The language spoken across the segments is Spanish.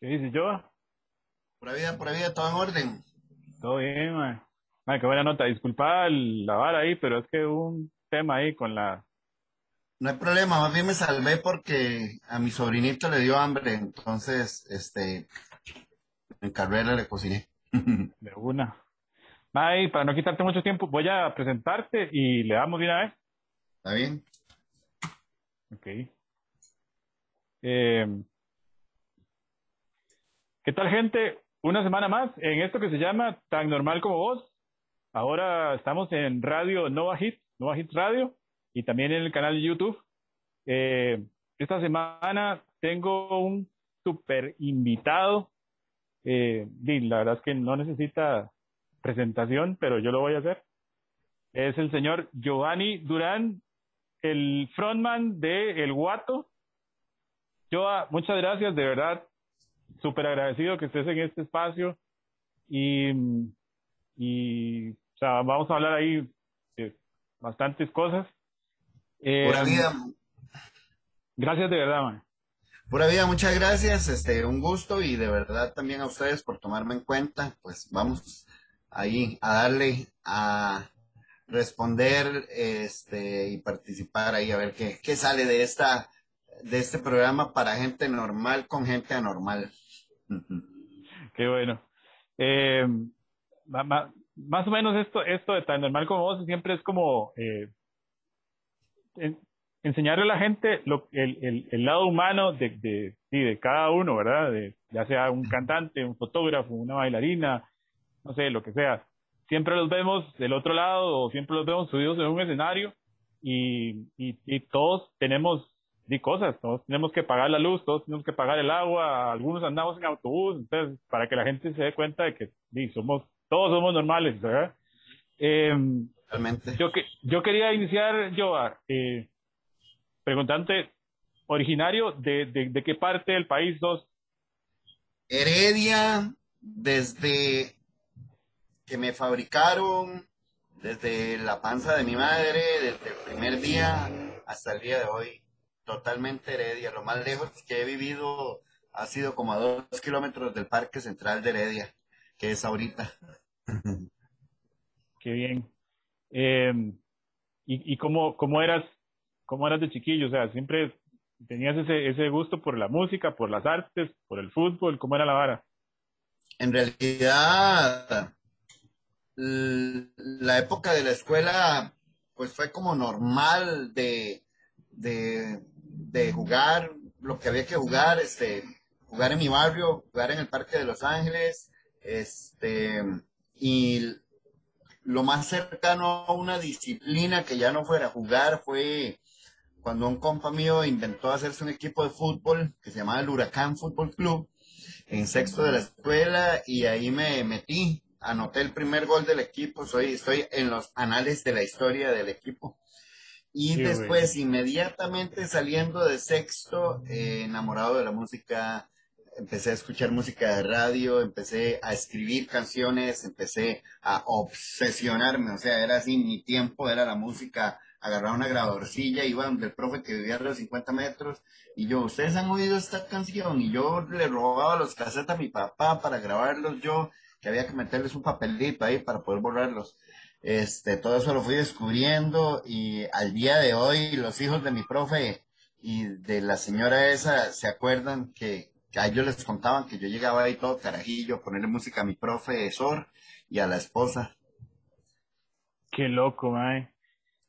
¿Qué dices yo? Pura vida, pura vida, todo en orden. Todo bien, man. qué buena nota. Disculpa la vara ahí, pero es que hubo un tema ahí con la... No hay problema, más bien me salvé porque a mi sobrinito le dio hambre, entonces, este, en carrera le cociné. De una. Ay, para no quitarte mucho tiempo, voy a presentarte y le damos de una vez. ¿Está bien? Ok. Eh, ¿Qué tal, gente? Una semana más en esto que se llama Tan Normal como Vos. Ahora estamos en Radio Nova Hit, Nova Hit Radio, y también en el canal de YouTube. Eh, esta semana tengo un super invitado. Eh, la verdad es que no necesita presentación, pero yo lo voy a hacer. Es el señor Giovanni Durán, el frontman de El Guato. Joa, muchas gracias, de verdad, súper agradecido que estés en este espacio y, y o sea, vamos a hablar ahí de bastantes cosas. Eh, Pura vida. Gracias de verdad, man. Pura vida, muchas gracias, este, un gusto y de verdad también a ustedes por tomarme en cuenta, pues vamos ahí a darle a responder este y participar ahí a ver qué, qué sale de esta de este programa para gente normal con gente anormal. Qué bueno. Eh, más o menos esto, esto de tan normal como vos siempre es como eh, enseñarle a la gente lo, el, el, lado humano de, de, de cada uno, ¿verdad? De, ya sea un cantante, un fotógrafo, una bailarina, no sé, lo que sea. Siempre los vemos del otro lado o siempre los vemos subidos en un escenario y, y, y todos tenemos di cosas, todos tenemos que pagar la luz, todos tenemos que pagar el agua, algunos andamos en autobús, entonces para que la gente se dé cuenta de que di, somos, todos somos normales, ¿verdad? Eh, Realmente. Yo, que, yo quería iniciar, yo, eh, preguntante, originario de, de, de qué parte del país sos? Heredia, desde que me fabricaron, desde la panza de mi madre, desde el primer día hasta el día de hoy totalmente Heredia. Lo más lejos que he vivido ha sido como a dos kilómetros del Parque Central de Heredia, que es ahorita. Qué bien. Eh, ¿Y, y cómo, cómo, eras, cómo eras de chiquillo? O sea, siempre tenías ese, ese gusto por la música, por las artes, por el fútbol. ¿Cómo era la vara? En realidad, la época de la escuela, pues fue como normal de, de de jugar lo que había que jugar, este, jugar en mi barrio, jugar en el Parque de Los Ángeles, este, y lo más cercano a una disciplina que ya no fuera jugar fue cuando un compa mío inventó hacerse un equipo de fútbol que se llamaba el Huracán Fútbol Club en sexto de la escuela y ahí me metí, anoté el primer gol del equipo, soy, estoy en los anales de la historia del equipo. Y después, inmediatamente saliendo de sexto, eh, enamorado de la música, empecé a escuchar música de radio, empecé a escribir canciones, empecé a obsesionarme, o sea, era así, mi tiempo era la música, agarraba una grabadorcilla, iba donde el profe que vivía a los 50 metros, y yo, ¿ustedes han oído esta canción? Y yo le robaba los cassettes a mi papá para grabarlos yo, que había que meterles un papelito ahí para poder borrarlos. Este, todo eso lo fui descubriendo y al día de hoy los hijos de mi profe y de la señora esa se acuerdan que, a ellos les contaban que yo llegaba ahí todo carajillo a ponerle música a mi profesor y a la esposa. Qué loco, mae.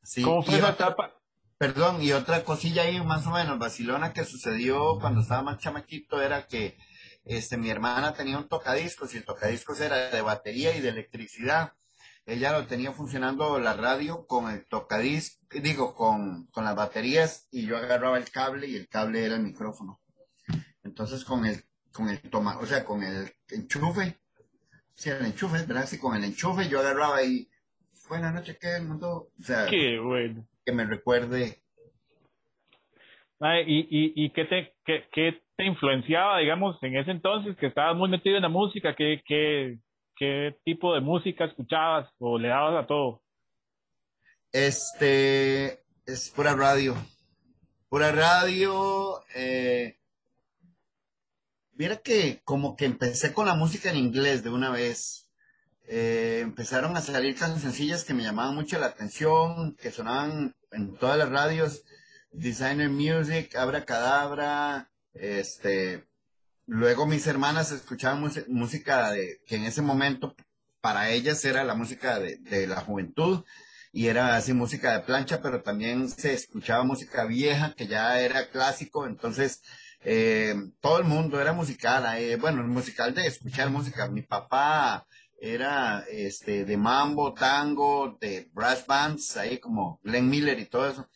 Sí, ¿Cómo fue esa etapa? Perdón, y otra cosilla ahí más o menos, vacilona que sucedió cuando estaba más chamaquito era que este, mi hermana tenía un tocadiscos y el tocadiscos era de batería y de electricidad ella lo tenía funcionando la radio con el tocadisc, digo, con, con las baterías y yo agarraba el cable y el cable era el micrófono. Entonces con el, con el toma, o sea, con el enchufe, sí, el enchufe, ¿verdad? Sí, con el enchufe yo agarraba y buenas noches, ¿qué el mundo? O sea, Qué bueno. que me recuerde. ¿y, y, y qué, te, qué, qué te influenciaba, digamos, en ese entonces que estabas muy metido en la música? ¿Qué, qué, ¿Qué tipo de música escuchabas o le dabas a todo? Este, es pura radio. Pura radio. Eh, Mira que como que empecé con la música en inglés de una vez. Eh, empezaron a salir cancioncillas que me llamaban mucho la atención, que sonaban en todas las radios. Designer Music, Abra Cadabra, este, luego mis hermanas escuchaban música de, que en ese momento para ellas era la música de, de, la juventud y era así música de plancha, pero también se escuchaba música vieja que ya era clásico, entonces eh, todo el mundo era musical, eh, bueno, musical de escuchar música. Mi papá era este de mambo, tango, de brass bands, ahí como Glenn Miller y todo eso.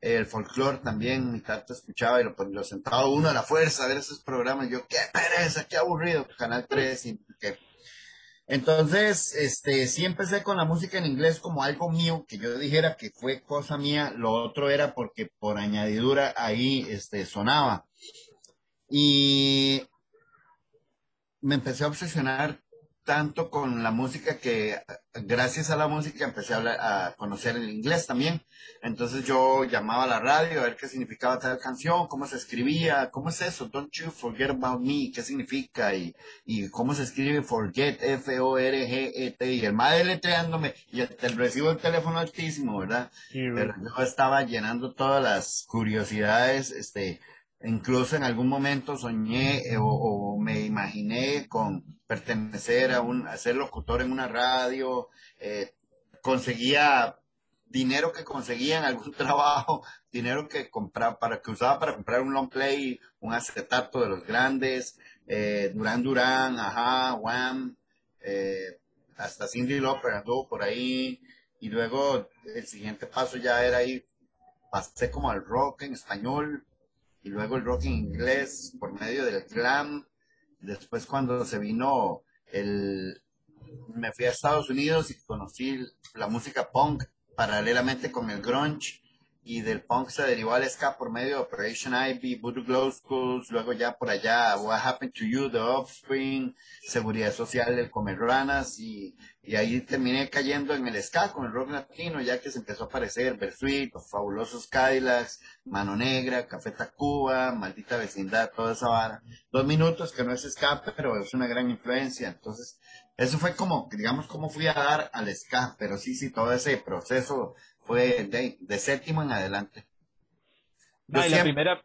El folclore también, mi tata escuchaba y lo, lo sentaba uno a la fuerza a ver esos programas. Yo, qué pereza, qué aburrido, Canal 3. Y, Entonces, este, sí empecé con la música en inglés como algo mío, que yo dijera que fue cosa mía. Lo otro era porque por añadidura ahí, este, sonaba. Y me empecé a obsesionar tanto con la música que gracias a la música empecé a, a, conocer el inglés también. Entonces yo llamaba a la radio a ver qué significaba tal canción, cómo se escribía, cómo es eso, Don't You Forget About Me, qué significa y, y cómo se escribe Forget, F-O-R-G-E-T, y el madre letreándome y el, el recibo el teléfono altísimo, ¿verdad? Pero yo estaba llenando todas las curiosidades, este, Incluso en algún momento soñé eh, o, me imaginé con pertenecer a un, locutor en una radio, eh, conseguía dinero que conseguía en algún trabajo, dinero que compraba para que usaba para comprar un long play, un acetato de los grandes, eh, Durán Durán, ajá, Wham, eh, hasta Cindy Lauper anduvo por ahí y luego el siguiente paso ya era ahí, pasé como al rock en español, y luego el rock inglés por medio del glam. Después cuando se vino el... Me fui a Estados Unidos y conocí la música punk paralelamente con el grunge y del punk se derivó al ska por medio de Operation Ivy, Voodoo Glow Schools, luego ya por allá What Happened to You, The Offspring, Seguridad Social, el Comer Ranas y, y ahí terminé cayendo en el ska con el rock latino ya que se empezó a aparecer Bersuit, Los Fabulosos Cadillacs, Mano Negra, Café Tacuba, Maldita Vecindad, toda esa vara. Dos minutos que no es ska, pero es una gran influencia. Entonces, eso fue como, digamos, como fui a dar al ska, pero sí, sí, todo ese proceso fue de, séptimo en adelante. Ah, y, la primera,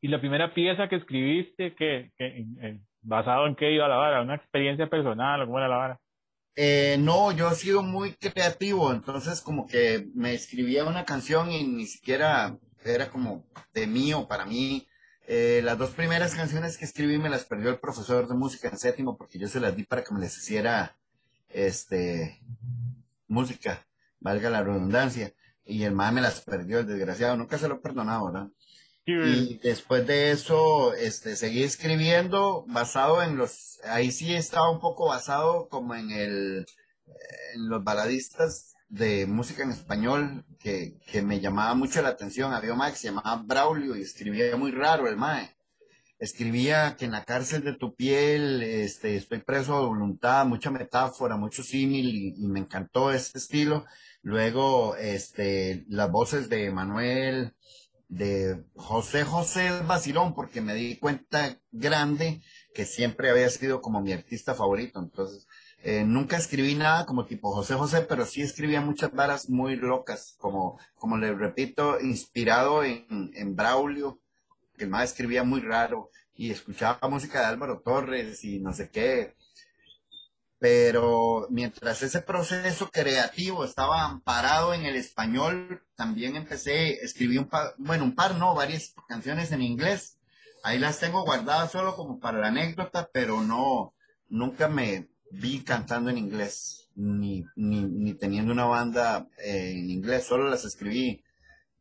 y la primera pieza que escribiste, que, basado en qué iba la vara, una experiencia personal, cómo era la vara. Eh, no, yo he sido muy creativo, entonces como que me escribía una canción y ni siquiera era como de mí o para mí. Eh, las dos primeras canciones que escribí me las perdió el profesor de música en séptimo porque yo se las di para que me les hiciera este música valga la redundancia. Y el mae me las perdió, el desgraciado, nunca se lo he perdonado, ¿verdad? Y después de eso, este, seguí escribiendo basado en los, ahí sí estaba un poco basado como en el, en los baladistas de música en español que, que me llamaba mucho la atención. Había un mae que se llamaba Braulio y escribía muy raro el mae. Escribía que en la cárcel de tu piel, este, estoy preso de voluntad, mucha metáfora, mucho símil y, y me encantó ese estilo. Luego, este, las voces de Manuel, de José José Basilón, porque me di cuenta grande que siempre había sido como mi artista favorito. Entonces, eh, nunca escribí nada como tipo José José, pero sí escribía muchas varas muy locas, como, como les repito, inspirado en, en Braulio, que más escribía muy raro, y escuchaba música de Álvaro Torres y no sé qué pero mientras ese proceso creativo estaba amparado en el español, también empecé, escribí un par, bueno, un par, no, varias canciones en inglés. Ahí las tengo guardadas solo como para la anécdota, pero no, nunca me vi cantando en inglés, ni, ni, ni teniendo una banda eh, en inglés, solo las escribí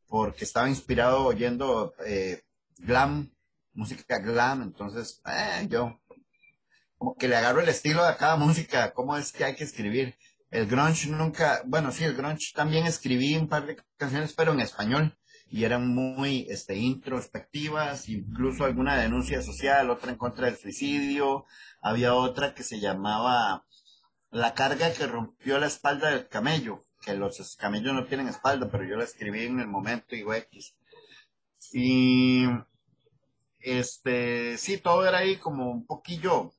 porque estaba inspirado oyendo eh, glam, música glam, entonces eh, yo como que le agarro el estilo de cada música, cómo es que hay que escribir. El grunge nunca, bueno, sí, el grunge también escribí un par de canciones, pero en español, y eran muy este, introspectivas, incluso alguna denuncia social, otra en contra del suicidio, había otra que se llamaba La carga que rompió la espalda del camello, que los camellos no tienen espalda, pero yo la escribí en el momento y X. Y este, sí, todo era ahí como un poquillo,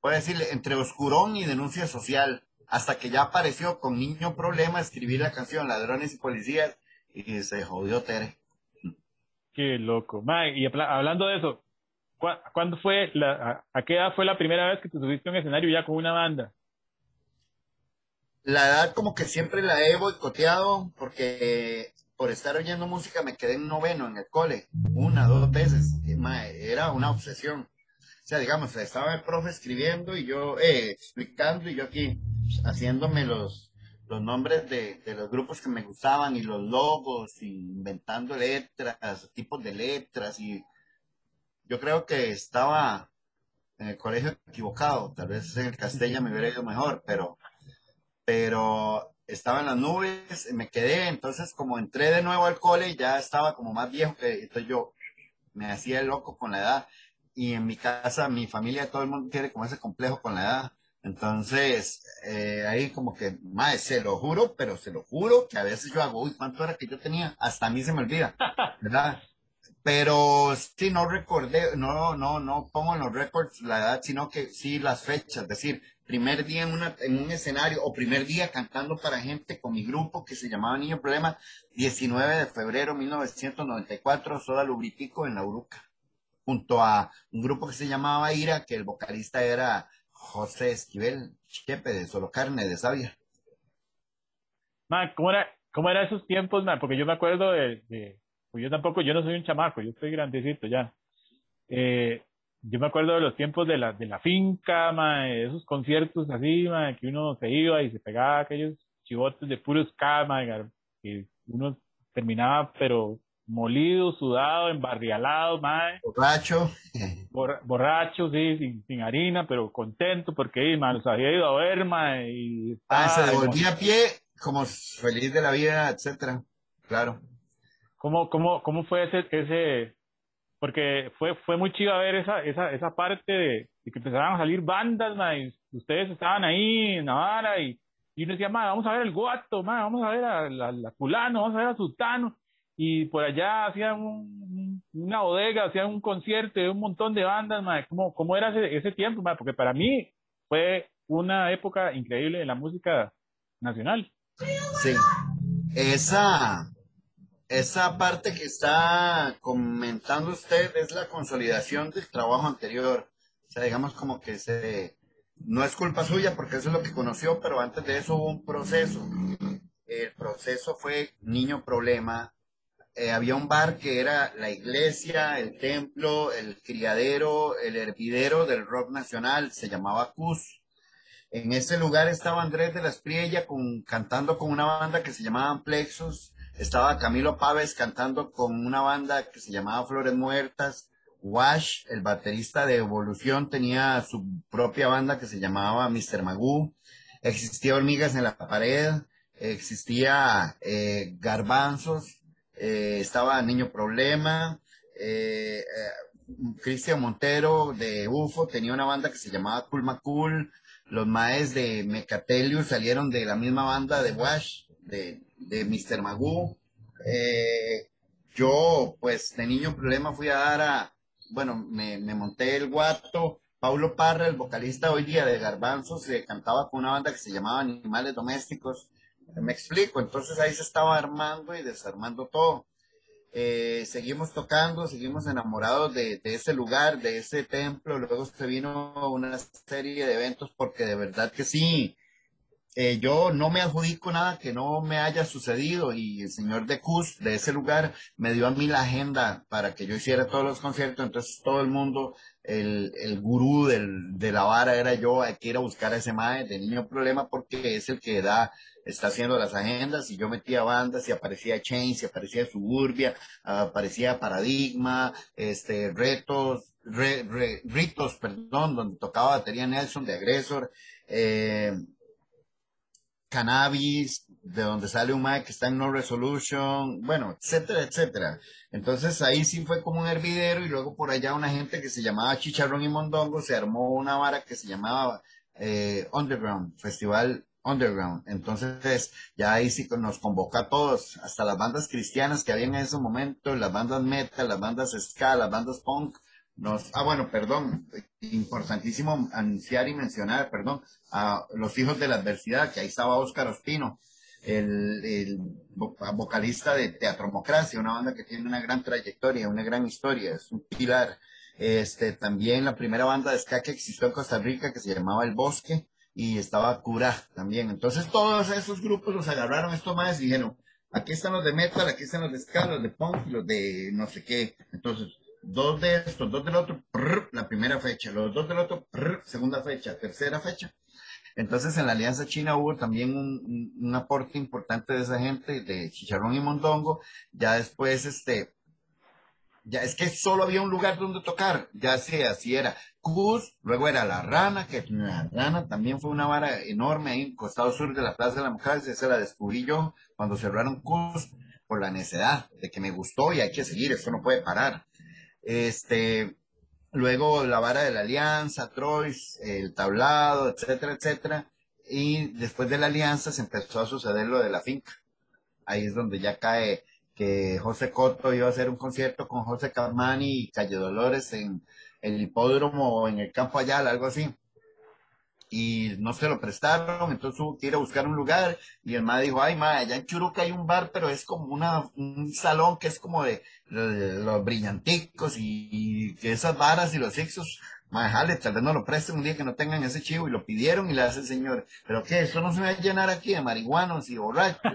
puedo decirle, entre oscurón y denuncia social, hasta que ya apareció con Niño Problema escribir la canción Ladrones y Policías y se jodió Tere. Qué loco. y hablando de eso, ¿cuándo fue, la, a, qué edad fue la primera vez que te subiste a un escenario ya con una banda? La edad como que siempre la he boicoteado porque por estar oyendo música me quedé en noveno en el cole, una, dos veces. era una obsesión. Sea, digamos, estaba el profe escribiendo y yo eh, explicando y yo aquí haciéndome los, los nombres de, los grupos que me gustaban y los logos, inventando letras, tipos de letras y yo creo que estaba en el colegio equivocado, tal vez en el Castella me hubiera ido mejor, pero, pero estaba en las nubes, me quedé, entonces como entré de nuevo al cole, ya estaba como más viejo que, entonces yo me hacía loco con la edad y en mi casa, mi familia, todo el mundo tiene como ese complejo con la edad. Entonces, eh, ahí como que, madre, se lo juro, pero se lo juro que a veces yo hago, uy, ¿cuánto era que yo tenía? Hasta a mí se me olvida, ¿verdad? Pero sí, no recordé, no, no, no pongo en los récords la edad, sino que sí las fechas, es decir, primer día en, una, en un escenario o primer día cantando para gente con mi grupo que se llamaba Niño Problema, 19 de febrero 1994, Soda Lubritico en La Uruca, junto a un grupo que se llamaba Ira, que el vocalista era José Esquivel, Chepe de Solo Carne de Sabia. ¿cómo era, cómo era esos tiempos, Porque yo me acuerdo de, pues yo tampoco, yo no soy un chamaco, yo estoy grandecito ya. Eh, yo me acuerdo de los tiempos de la, de la finca, de esos conciertos así, que uno se iba y se pegaba aquellos chivotes de puros cama, y uno terminaba pero molido, sudado, embarrialado, mae. Borracho. borracho, sí, sin, harina, pero contento porque los había ido a ver, mae. Y ah, se devolvía a pie como feliz de la vida, etcétera. Claro. ¿Cómo, cómo, cómo fue ese, ese, porque fue, fue muy chido ver esa, esa, esa parte de, que empezaron a salir bandas, mae, ustedes estaban ahí en Navarra y, y uno decía, mae, vamos a ver el guato, mae, vamos a ver a la, la, culano, vamos a ver a Sultano y por allá hacían una bodega, hacían un concierto de un montón de bandas, mae. ¿Cómo, era ese, tiempo? Mae? Porque para mí fue una época increíble de la música nacional. Sí, esa, esa parte que está comentando usted es la consolidación del trabajo anterior. O sea, digamos como que se, no es culpa suya porque eso es lo que conoció, pero antes de eso hubo un proceso. El proceso fue niño problema, eh, había un bar que era la iglesia, el templo, el criadero, el hervidero del rock nacional, se llamaba Cus. En ese lugar estaba Andrés de la Espriella cantando con una banda que se llamaba Plexus, estaba Camilo Páez cantando con una banda que se llamaba Flores Muertas, Wash, el baterista de Evolución, tenía su propia banda que se llamaba Mr. Magoo, existía Hormigas en la Pared, existía eh, Garbanzos, eh, estaba Niño Problema, eh, eh, Cristian Montero de UFO tenía una banda que se llamaba Cool Macul, los maes de Mecatelius salieron de la misma banda de Wash, de, de Mr. Magoo. yo, pues, de Niño Problema fui a dar a, bueno, me, me monté el guato, Paulo Parra, el vocalista hoy día de Garbanzos, se cantaba con una banda que se llamaba Animales Domésticos, me explico, entonces ahí se estaba armando y desarmando todo. Eh, seguimos tocando, seguimos enamorados de, ese lugar, de ese templo. Luego se vino una serie de eventos porque de verdad que sí, eh, yo no me adjudico nada que no me haya sucedido y el señor de Cus de ese lugar me dio a mí la agenda para que yo hiciera todos los conciertos. Entonces todo el mundo, el, el gurú del, de la vara era yo, hay que ir a buscar a ese mae de niño problema porque es el que da está haciendo las agendas y yo metía bandas y aparecía Chains y aparecía Suburbia, aparecía Paradigma, este, Retos, Ritos, perdón, donde tocaba batería Nelson de Agresor, eh, Cannabis, de donde sale un Mike que está en No Resolution, bueno, etcétera, etcétera. Entonces ahí sí fue como un hervidero y luego por allá una gente que se llamaba Chicharrón y Mondongo se armó una vara que se llamaba eh, Underground, Festival underground. Entonces, ya ahí sí nos convoca a todos, hasta las bandas cristianas que habían en ese momento, las bandas metal, las bandas ska, las bandas punk. Nos, ah, bueno, perdón, importantísimo anunciar y mencionar, perdón, a los hijos de la adversidad, que ahí estaba Óscar Ospino, el, el vocalista de Teatromocracia, una banda que tiene una gran trayectoria, una gran historia, es un pilar. Este, también la primera banda de ska que existió en Costa Rica, que se llamaba El Bosque, y estaba Cura también. Entonces todos esos grupos los agarraron estos más y dijeron, aquí están los de metal, aquí están los de ska, los de punk, los de no sé qué. Entonces, dos de estos, dos del otro, la primera fecha, los dos del otro, segunda fecha, tercera fecha. Entonces en la Alianza China hubo también un, aporte importante de esa gente, de Chicharrón y Mondongo. Ya después, este, ya es que solo había un lugar donde tocar, ya sea así era Cus, luego era La Rana, que La Rana también fue una vara enorme ahí en el costado sur de la Plaza de la Mujer, esa la descubrí yo cuando cerraron Cus por la necedad de que me gustó y hay que seguir, eso no puede parar. Este, luego la vara de la Alianza, Troyes, el tablado, etcétera, etcétera, y después de la Alianza se empezó a suceder lo de la finca. Ahí es donde ya cae que José Coto iba a hacer un concierto con José Carmani y Calle Dolores en el hipódromo o en el campo allá, algo así. Y no se lo prestaron, entonces hubo que ir a buscar un lugar y el ma dijo, ay ma, allá en Churuca hay un bar, pero es como una, un salón que es como de, los brillanticos y, que esas varas y los sexos, ma, jale, tal vez no lo presten un día que no tengan ese chivo y lo pidieron y le hace el señor, pero qué, eso no se va a llenar aquí de marihuanos y borrachos.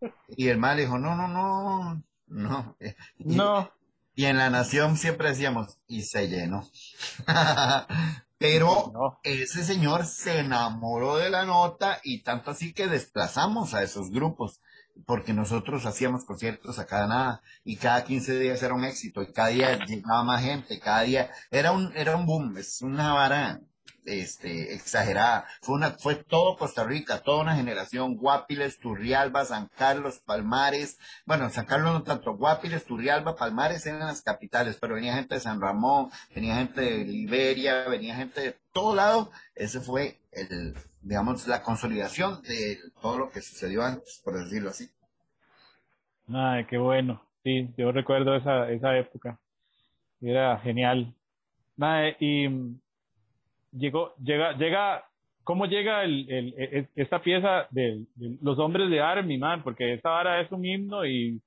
Y el mal dijo, no, no, no, no. no. Y en la nación siempre decíamos, y se llenó. Pero ese señor se enamoró de la nota y tanto así que desplazamos a esos grupos, porque nosotros hacíamos conciertos a cada nada y cada 15 días era un éxito y cada día llegaba más gente, cada día era un, era un boom, es una vara este, exagerada. Fue, una, fue todo Costa Rica, toda una generación, Guapiles, Turrialba, San Carlos, Palmares, bueno, San Carlos no tanto, Guapiles, Turrialba, Palmares eran las capitales, pero venía gente de San Ramón, venía gente de Liberia, venía gente de todo lado, ese fue el, digamos, la consolidación de todo lo que sucedió antes, por decirlo así. Ay, qué bueno. Sí, yo recuerdo esa, esa época. Era genial. y llegó, llega, llega, ¿cómo llega el, el, e, esta pieza de, los hombres de Army, man? Porque esta vara es un himno y,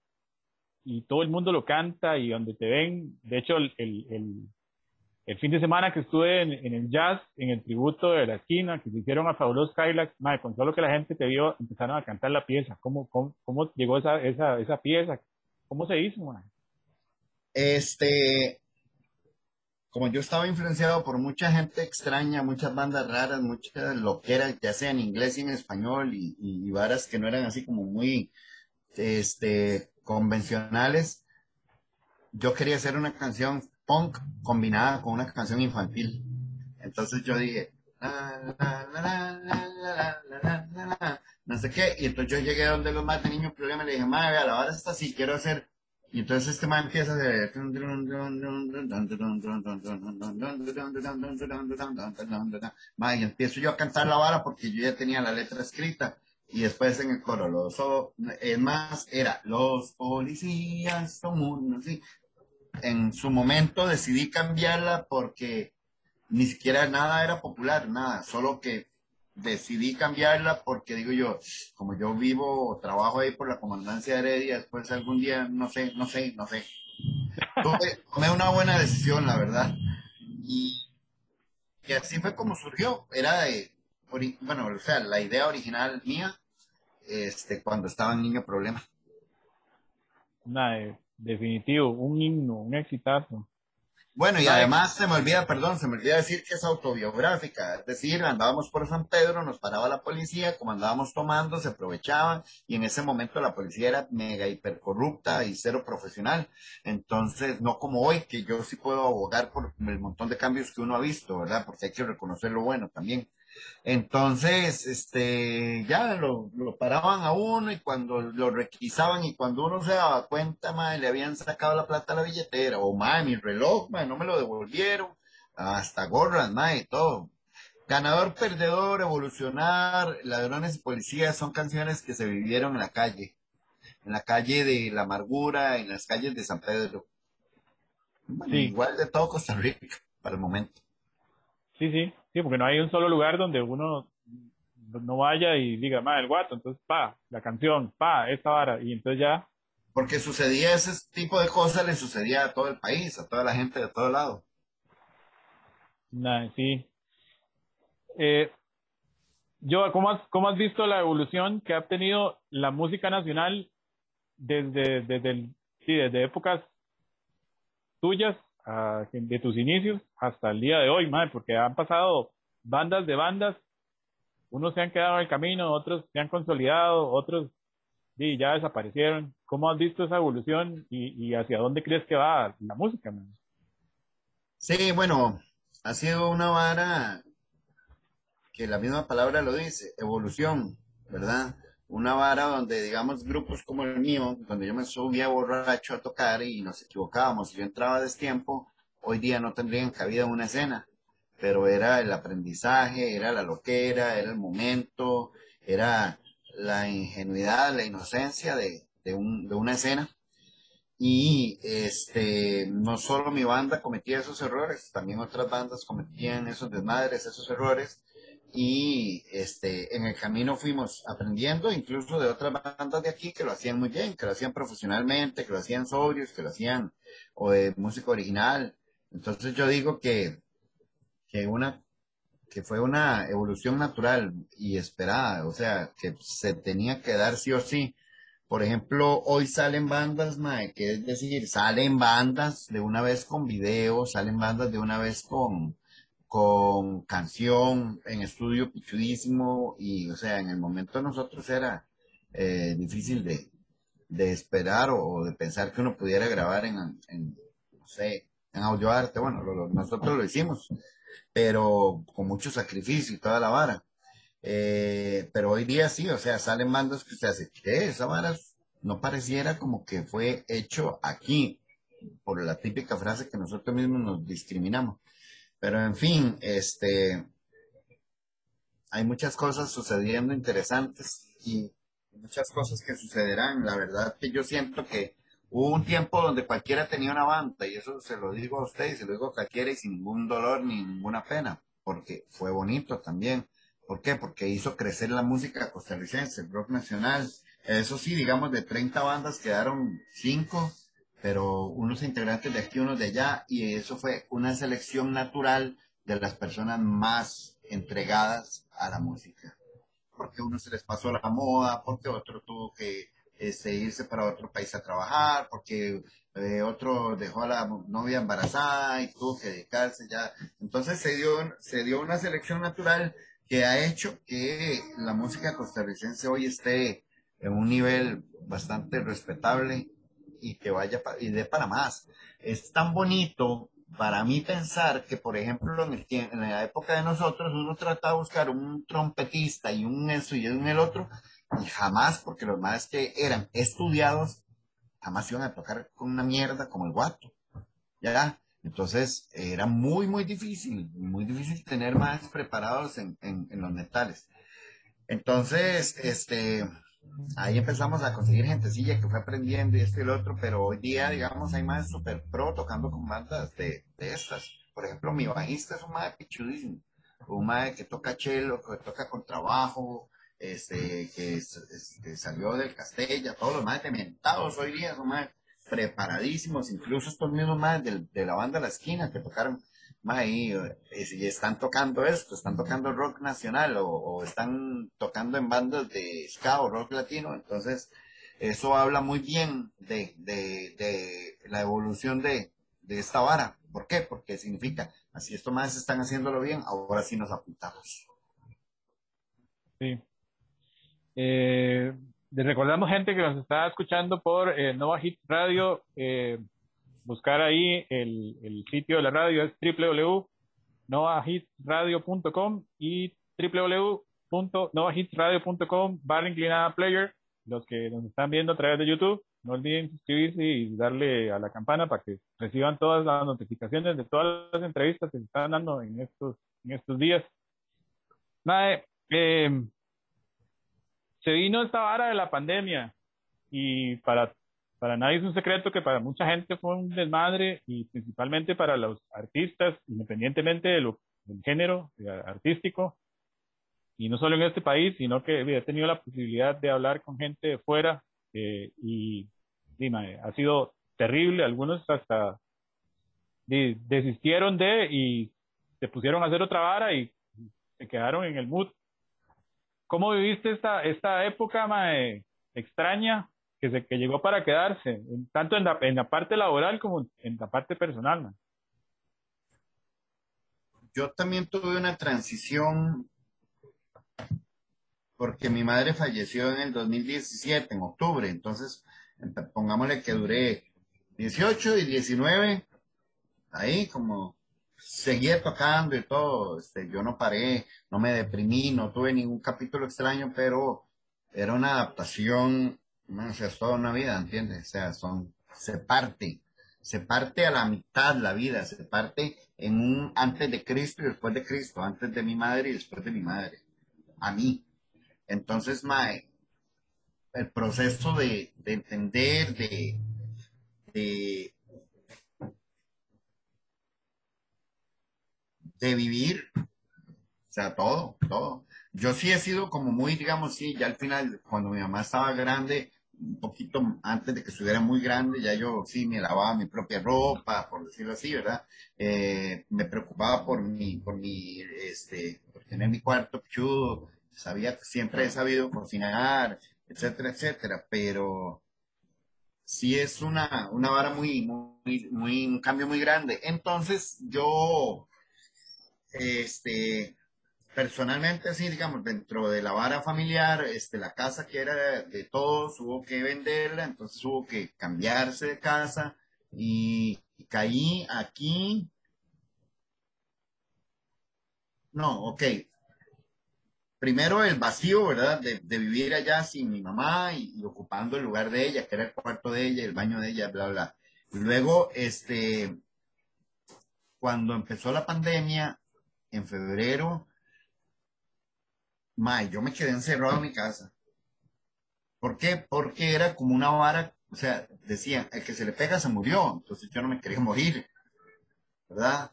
y todo el mundo lo canta y donde te ven, de hecho, el, el, fin de semana que estuve en, en, el jazz, en el tributo de la esquina, que se hicieron a Fabulosos Kylax, madre, con solo que la gente te vio, empezaron a cantar la pieza. ¿Cómo, cómo, cómo llegó esa, esa, esa pieza? ¿Cómo se hizo, man? Este, como yo estaba influenciado por mucha gente extraña, muchas bandas raras, muchas loqueras, ya sea en inglés y en español, y, y, varas que no eran así como muy este, convencionales, yo quería hacer una canción punk combinada con una canción infantil. Entonces yo dije, no sé qué, y entonces yo llegué a donde los más de niños problema le dije, madre, a la hora está así, quiero hacer y entonces este man empieza a hacer... Y empiezo yo a cantar la vara porque yo ya tenía la letra escrita. Y después en el coro, los, es más, era, los policías son unos, En su momento decidí cambiarla porque ni siquiera nada era popular, nada, solo que decidí cambiarla porque digo yo, como yo vivo o trabajo ahí por la comandancia de Heredia, después algún día, no sé, no sé, no sé. tomé una buena decisión, la verdad. Y, así fue como surgió. Era de, bueno, o sea, la idea original mía, este, cuando estaba en Niño Problema. Nada, definitivo, un himno, un exitazo. Bueno, y además se me olvida, perdón, se me olvida decir que es autobiográfica, es decir, andábamos por San Pedro, nos paraba la policía, como andábamos tomando, se aprovechaban y en ese momento la policía era mega hipercorrupta y cero profesional. Entonces, no como hoy, que yo sí puedo abogar por el montón de cambios que uno ha visto, ¿verdad? Porque hay que reconocer lo bueno también. Entonces, este, ya lo, paraban a uno y cuando lo requisaban y cuando uno se daba cuenta, madre, le habían sacado la plata a la billetera, o madre, mi reloj, madre, no me lo devolvieron, hasta gorras, madre, todo. Ganador, perdedor, evolucionar, ladrones y policías son canciones que se vivieron en la calle, en la calle de la amargura, en las calles de San Pedro. Igual de todo Costa Rica, para el momento. Sí, sí, sí, porque no hay un solo lugar donde uno no vaya y diga, más el guato, entonces, pa, la canción, pa, esta vara, y entonces ya. Porque sucedía ese tipo de cosas, le sucedía a todo el país, a toda la gente de todo lado. Nah, sí, eh, yo, ¿cómo has, ¿cómo has visto la evolución que ha tenido la música nacional desde, desde, sí, desde épocas tuyas, de tus inicios, hasta el día de hoy, madre? Porque han pasado bandas de bandas, unos se han quedado en el camino, otros se han consolidado, otros sí, ya desaparecieron. ¿Cómo has visto esa evolución y, y hacia dónde crees que va la música? Sí, bueno, ha sido una vara que la misma palabra lo dice, evolución, ¿verdad? Una vara donde, digamos, grupos como el mío, donde yo me subía borracho a tocar y nos equivocábamos, yo entraba destiempo, hoy día no tendrían cabida una escena, pero era el aprendizaje, era la loquera, era el momento, era la ingenuidad, la inocencia de, de, un, de una escena. Y este, no solo mi banda cometía esos errores, también otras bandas cometían esos desmadres, esos errores y este, en el camino fuimos aprendiendo incluso de otras bandas de aquí que lo hacían muy bien, que lo hacían profesionalmente, que lo hacían sobrios, que lo hacían o de música original. Entonces yo digo que, que, una, que fue una evolución natural y esperada, o sea, que se tenía que dar sí o sí. Por ejemplo, hoy salen bandas, que es decir, salen bandas de una vez con video, salen bandas de una vez con, con canción en estudio pichudísimo y, o sea, en el momento nosotros era eh, difícil de, de esperar o, de pensar que uno pudiera grabar en, en no sé, en audio arte. Bueno, nosotros lo hicimos, pero con mucho sacrificio y toda la vara. Eh, pero hoy día sí, o sea, salen bandas que se hace, que esa vara no pareciera como que fue hecho aquí, por la típica frase que nosotros mismos nos discriminamos. Pero en fin, este, hay muchas cosas sucediendo interesantes y muchas cosas que sucederán. La verdad que yo siento que hubo un tiempo donde cualquiera tenía una banda y eso se lo digo a usted y se lo digo a cualquiera y sin ningún dolor ni ninguna pena, porque fue bonito también. ¿Por qué? Porque hizo crecer la música costarricense, el rock nacional. Eso sí, digamos, de 30 bandas quedaron 5 pero unos integrantes de aquí, unos de allá, y eso fue una selección natural de las personas más entregadas a la música. Porque uno se les pasó la moda, porque otro tuvo que este, irse para otro país a trabajar, porque eh, otro dejó a la novia embarazada y tuvo que dedicarse ya. Entonces se dio, se dio una selección natural que ha hecho que la música costarricense hoy esté en un nivel bastante respetable y que vaya y dé para más. Es tan bonito para mí pensar que, por ejemplo, en, la época de nosotros, uno trataba de buscar un trompetista y un eso y un el otro, y jamás, porque los más que eran estudiados, jamás iban a tocar con una mierda como el guato. ¿Ya? Entonces, era muy, muy difícil, muy difícil tener más preparados en, en los metales. Entonces, este, ahí empezamos a conseguir gentecilla que fue aprendiendo y esto y el otro, pero hoy día, digamos, hay más super pro tocando con bandas de, de estas. Por ejemplo, mi bajista es un madre pichudísimo, un madre que toca chelo, que toca con trabajo, este, que, salió del Castella, todos los más dementados hoy día son más preparadísimos, incluso estos mismos más de, de la banda La Esquina que tocaron y, están tocando esto, están tocando rock nacional o, están tocando en bandas de ska o rock latino, entonces eso habla muy bien de, la evolución de, esta vara. ¿Por qué? Porque significa, así estos más están haciéndolo bien, ahora sí nos apuntamos. Sí. Eh, les recordamos gente que nos está escuchando por eh, Nova Hit Radio. Eh, buscar ahí el, el sitio de la radio es www.novahitradio.com y www.novahitradio.com barra inclinada player. Los que nos están viendo a través de YouTube, no olviden suscribirse y darle a la campana para que reciban todas las notificaciones de todas las entrevistas que se están dando en estos, en estos días. eh, se vino esta vara de la pandemia y para, para nadie es un secreto que para mucha gente fue un desmadre y principalmente para los artistas, independientemente de lo, del género artístico, y no solo en este país, sino que he tenido la posibilidad de hablar con gente de fuera eh, y, ha sido terrible, algunos hasta desistieron de y se pusieron a hacer otra vara y se quedaron en el mood. ¿Cómo viviste esta, esta época extraña que, se, que llegó para quedarse, tanto en la, en la parte laboral como en la parte personal? Yo también tuve una transición porque mi madre falleció en el 2017, en octubre, entonces pongámosle que duré 18 y 19, ahí como seguía tocando y todo, este, yo no paré, no me deprimí, no tuve ningún capítulo extraño, pero era una adaptación, no sé, es toda una vida, ¿entiendes? O sea, son, se parte, se parte a la mitad la vida, se parte en un antes de Cristo y después de Cristo, antes de mi madre y después de mi madre, a mí. Entonces, Mae, el proceso de, entender, de, de, de vivir, o sea, todo, todo. Yo sí he sido como muy, digamos, sí, ya al final, cuando mi mamá estaba grande, un poquito antes de que estuviera muy grande, ya yo sí me lavaba mi propia ropa, por decirlo así, ¿verdad? Eh, me preocupaba por mi, por mi, este, por tener mi cuarto chudo, sabía, siempre he sabido cocinar, etcétera, etcétera, pero sí es una, una vara muy, muy, muy, un cambio muy grande. Entonces, yo, este, personalmente, sí, digamos, dentro de la vara familiar, este, la casa que era de, todos, hubo que venderla, entonces hubo que cambiarse de casa y caí aquí. No, ok, primero el vacío, ¿verdad? De, vivir allá sin mi mamá y, ocupando el lugar de ella, que era el cuarto de ella, el baño de ella, bla, bla. Y luego, este, cuando empezó la pandemia, en febrero, may, yo me quedé encerrado en mi casa. ¿Por qué? Porque era como una vara, o sea, decían, el que se le pega se murió, entonces yo no me quería morir, ¿verdad?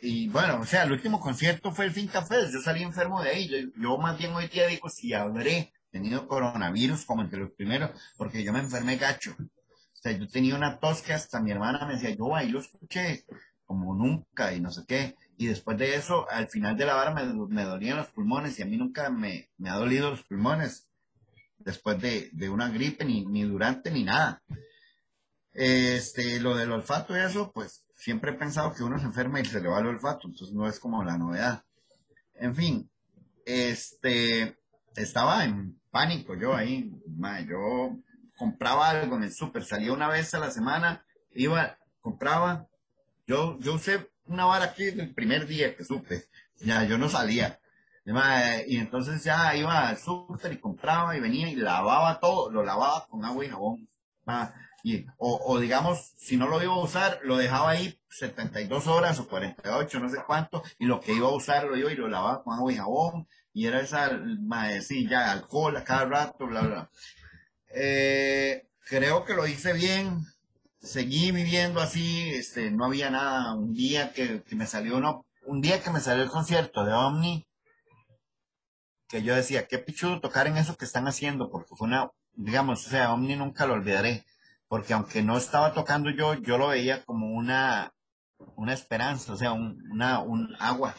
y bueno, o sea, el último concierto fue el Finca Fest, yo salí enfermo de ahí, yo, más bien hoy día digo, si habré tenido coronavirus como entre los primeros, porque yo me enfermé gacho. O sea, yo tenía una tos que hasta mi hermana me decía, yo ahí lo escuché como nunca y no sé qué. Y después de eso, al final de la vara me, me dolían los pulmones y a mí nunca me, me ha dolido los pulmones después de, de una gripe, ni, ni durante, ni nada. Este, lo del olfato y eso, pues siempre he pensado que uno se enferma y se le va el olfato, entonces no es como la novedad. En fin, este, estaba en pánico yo ahí, yo compraba algo en el súper, salía una vez a la semana, iba, compraba, yo, yo usé una vara aquí el primer día que supe, ya yo no salía. Y entonces ya iba al súper y compraba y venía y lavaba todo, lo lavaba con agua y jabón. Y, o, digamos, si no lo iba a usar, lo dejaba ahí 72 horas o 48, no sé cuánto, y lo que iba a usar lo iba y lo lavaba con agua y jabón, y era esa, ya alcohol a cada rato, bla, bla. Eh, creo que lo hice bien, seguí viviendo así, este, no había nada, un día que, que me salió, no, un día que me salió el concierto de Omni, que yo decía, qué pichudo tocar en eso que están haciendo, porque fue una, digamos, o sea, Omni nunca lo olvidaré porque aunque no estaba tocando yo, yo lo veía como una, una esperanza, o sea, un, una, un agua,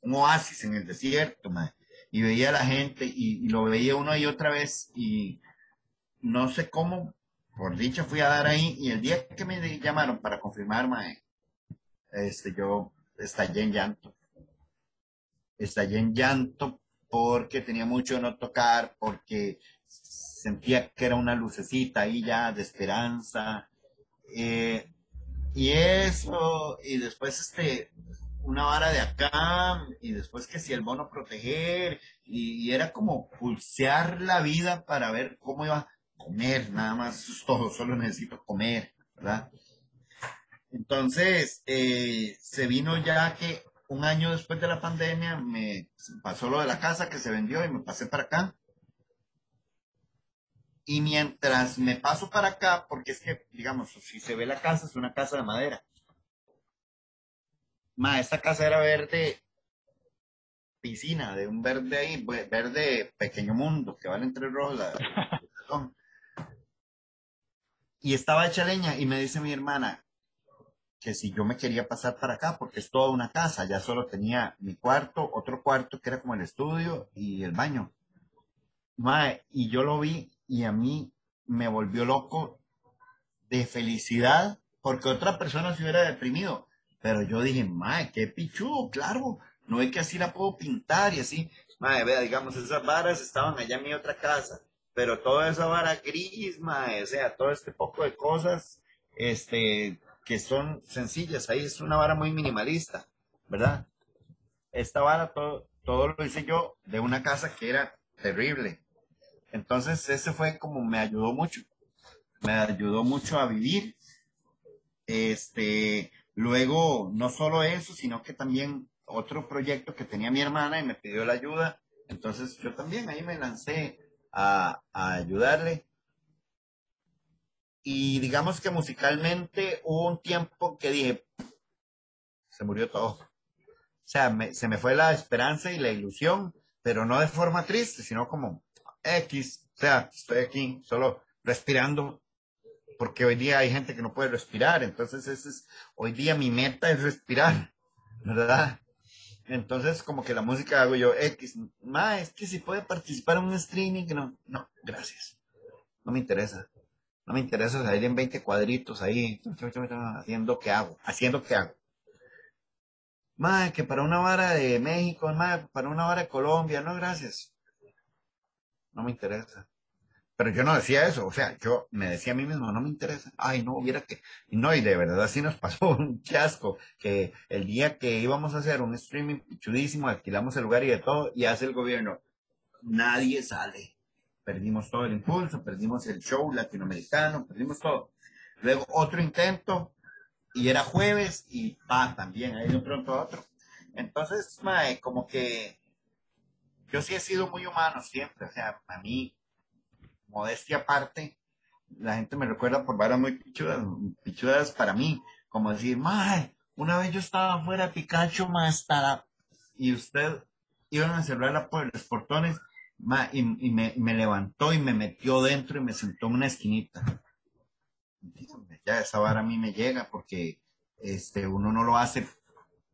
un oasis en el desierto, y veía a la gente y, lo veía una y otra vez y no sé cómo, por dicha fui a dar ahí y el día que me llamaron para confirmar, este, yo estallé en llanto. Estallé en llanto porque tenía mucho de no tocar, porque sentía que era una lucecita ahí ya de esperanza. Eh, y eso, y después este, una vara de acá, y después que si el mono proteger, y, era como pulsear la vida para ver cómo iba comer, nada más, todo, solo necesito comer, ¿verdad? Entonces, eh, se vino ya que un año después de la pandemia me pasó lo de la casa que se vendió y me pasé para acá. Y mientras me paso para acá, porque es que, digamos, si se ve la casa, es una casa de madera. Ma, esta casa era verde piscina, de un verde ahí, verde pequeño mundo, que vale entre rojos la, y estaba hecha leña y me dice mi hermana que si yo me quería pasar para acá, porque es toda una casa, ya solo tenía mi cuarto, otro cuarto que era como el estudio y el baño. Mae, y yo lo vi y a mí me volvió loco de felicidad porque otra persona se hubiera deprimido. Pero yo dije, mae, qué pichudo, claro, no es que así la puedo pintar y así. Mae, vea, digamos, esas varas estaban allá en mi otra casa, pero toda esa vara gris, mae, o sea, todo este poco de cosas, este, que son sencillas, ahí es una vara muy minimalista, ¿verdad? Esta vara todo, todo lo hice yo de una casa que era terrible. Entonces, ese fue como me ayudó mucho. Me ayudó mucho a vivir. Este, luego, no solo eso, sino que también otro proyecto que tenía mi hermana y me pidió la ayuda. Entonces, yo también ahí me lancé a, ayudarle. Y digamos que musicalmente hubo un tiempo que dije, se murió todo. O sea, se me fue la esperanza y la ilusión, pero no de forma triste, sino como X. O sea, estoy aquí solo respirando, porque hoy día hay gente que no puede respirar. Entonces, ese es, hoy día mi meta es respirar, ¿verdad? Entonces, como que la música hago yo X. Ma, es que si puede participar en un streaming, no, no, gracias. No me interesa. No me interesa salir en 20 cuadritos ahí, haciendo que hago, haciendo que hago. Ma, que para una vara de México, ma, para una vara de Colombia, no, gracias. No me interesa. Pero yo no decía eso, o sea, yo me decía a mí mismo, no me interesa. Ay, no, hubiera que. No, y de verdad así nos pasó un chasco, que el día que íbamos a hacer un streaming chudísimo, alquilamos el lugar y de todo, y hace el gobierno, nadie sale. Perdimos todo el impulso, perdimos el show latinoamericano, perdimos todo. Luego otro intento, y era jueves, y pa, también, ahí de pronto otro. Entonces, como que yo sí he sido muy humano siempre, o sea, a mí modestia aparte, la gente me recuerda por varas muy pichudas, pichudas para mí, como decir, mae, una vez yo estaba afuera Pikachu, más estará, y usted iba a cerrar por los portones, y, me, levantó y me metió dentro y me sentó en una esquinita. Ya esa vara a mí me llega porque este, uno no lo hace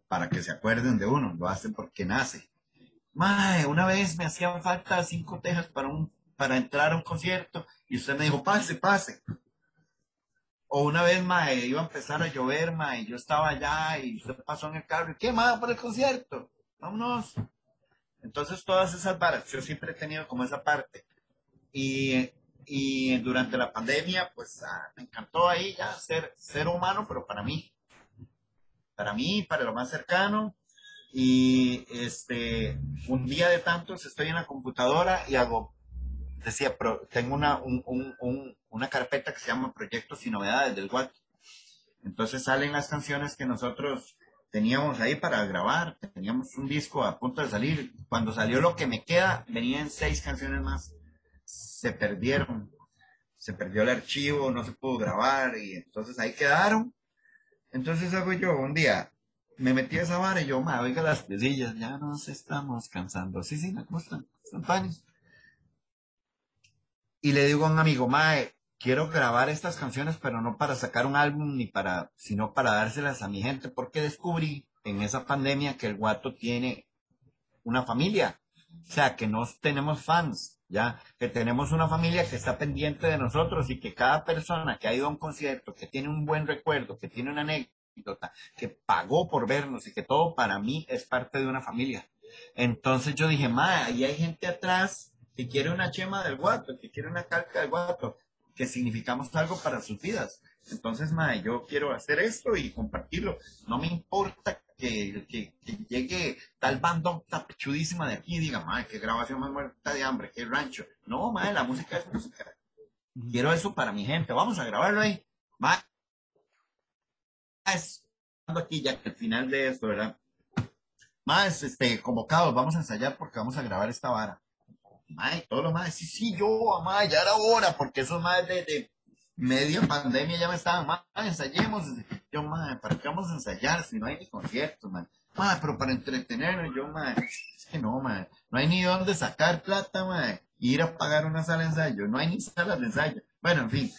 para que se acuerden de uno, lo hace porque nace. Mae, una vez me hacían falta cinco tejas para un para entrar a un concierto y usted me dijo, pase, pase. O una vez, mae, iba a empezar a llover, mae, yo estaba allá y usted pasó en el carro, y ¿qué, mae, por el concierto? Vámonos. Entonces, todas esas varas, yo siempre he tenido como esa parte. Y, y durante la pandemia, pues ah, me encantó ahí ya ser, ser humano, pero para mí. Para mí, para lo más cercano. Y este, un día de tantos estoy en la computadora y hago decía, pero tengo una, un, un, una carpeta que se llama Proyectos y Novedades del WhatsApp. Entonces salen las canciones que nosotros teníamos ahí para grabar. Teníamos un disco a punto de salir. Cuando salió Lo que me queda, venían seis canciones más. Se perdieron. Se perdió el archivo, no se pudo grabar y entonces ahí quedaron. Entonces hago yo un día, me metí a esa vara y yo, me oiga las pesillas, ya nos estamos cansando. Sí, sí, me gustan, son panes y le digo a un amigo, Mae, quiero grabar estas canciones, pero no para sacar un álbum ni para, sino para dárselas a mi gente, porque descubrí en esa pandemia que el guato tiene una familia. O sea, que no tenemos fans, ya, que tenemos una familia que está pendiente de nosotros y que cada persona que ha ido a un concierto, que tiene un buen recuerdo, que tiene una anécdota, que pagó por vernos y que todo para mí es parte de una familia. Entonces yo dije, ma, ahí hay gente atrás que quiere una chema del guato, que quiere una calca del guato, que significamos algo para sus vidas. Entonces, mae, yo quiero hacer esto y compartirlo. No me importa que, que, llegue tal banda tapechudísima de aquí y diga, mae, qué grabación más muerta de hambre, qué rancho. No, mae, la música es música. Quiero eso para mi gente. Vamos a grabarlo ahí. Mae, es aquí ya que al final de esto, ¿verdad? más, este, convocados, vamos a ensayar porque vamos a grabar esta vara. Mae, todos los más, sí, sí, yo, mae, ya era hora, porque esos más de, de medio pandemia ya me estaban, mae, ensayemos. Yo, mae, ¿para qué vamos a ensayar si no hay ni conciertos, mae? Mae, pero para entretenernos, yo, mae, es que no, mae, no hay ni dónde sacar plata, mae, ir a pagar una sala de ensayo, no hay ni salas de ensayo. Bueno, en fin,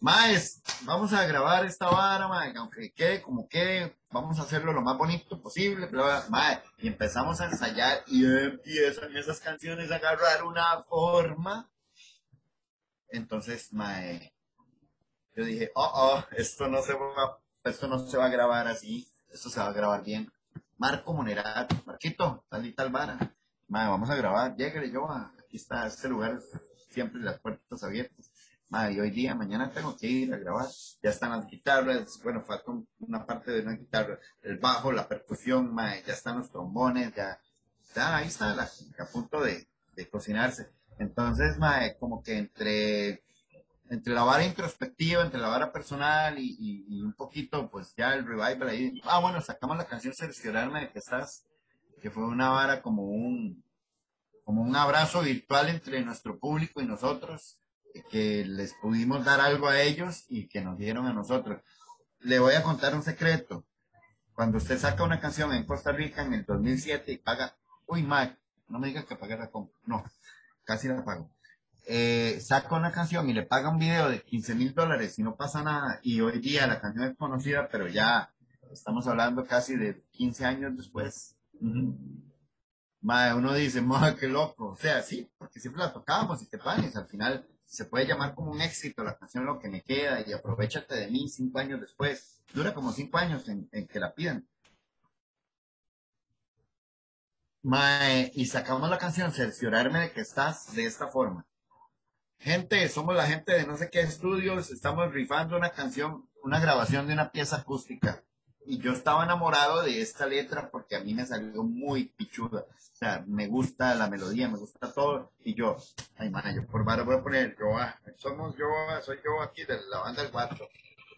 Maes, vamos a grabar esta vara, mae, aunque quede como quede, vamos a hacerlo lo más bonito posible, mae, y empezamos a ensayar y empiezan esas canciones a agarrar una forma. Entonces, mae, yo dije, oh, oh, esto no se va, esto no se va a grabar así, esto se va a grabar bien. Marco Monerato, Marquito, tal y tal vara. Mae, vamos a grabar, lléguele yo, aquí está, este lugar, siempre las puertas abiertas y hoy día, mañana tengo que ir a grabar, ya están las guitarras, bueno, falta una parte de una guitarra, el bajo, la percusión, ya están los trombones, ya, ya ahí está la, a punto de, de cocinarse. Entonces, mae, como que entre, entre la vara introspectiva, entre la vara personal y, y, un poquito, pues ya el revival ahí. Ah, bueno, sacamos la canción Cerciorarme de que estás, que fue una vara como un, como un abrazo virtual entre nuestro público y nosotros que les pudimos dar algo a ellos y que nos dieron a nosotros. Le voy a contar un secreto. Cuando usted saca una canción en Costa Rica en el 2007 y paga, uy, Mike, no me digas que pague la compra, no, casi la pago. Eh, saca una canción y le paga un video de 15 mil dólares y no pasa nada, y hoy día la canción es conocida, pero ya estamos hablando casi de 15 años después. uno dice, madre, qué loco. O sea, sí, porque siempre la tocábamos y te pagas. Al final se puede llamar como un éxito la canción Lo que me queda y aprovechate de mí cinco años después. Dura como cinco años en, que la pidan. y sacamos la canción Cerciorarme de que estás de esta forma. Gente, somos la gente de no sé qué estudios, estamos rifando una canción, una grabación de una pieza acústica y yo estaba enamorado de esta letra porque a mí me salió muy pichuda. O sea, me gusta la melodía, me gusta todo. Y yo, ay, man, yo por vara voy a poner yo, ah, somos yo, soy yo aquí de la banda del cuatro.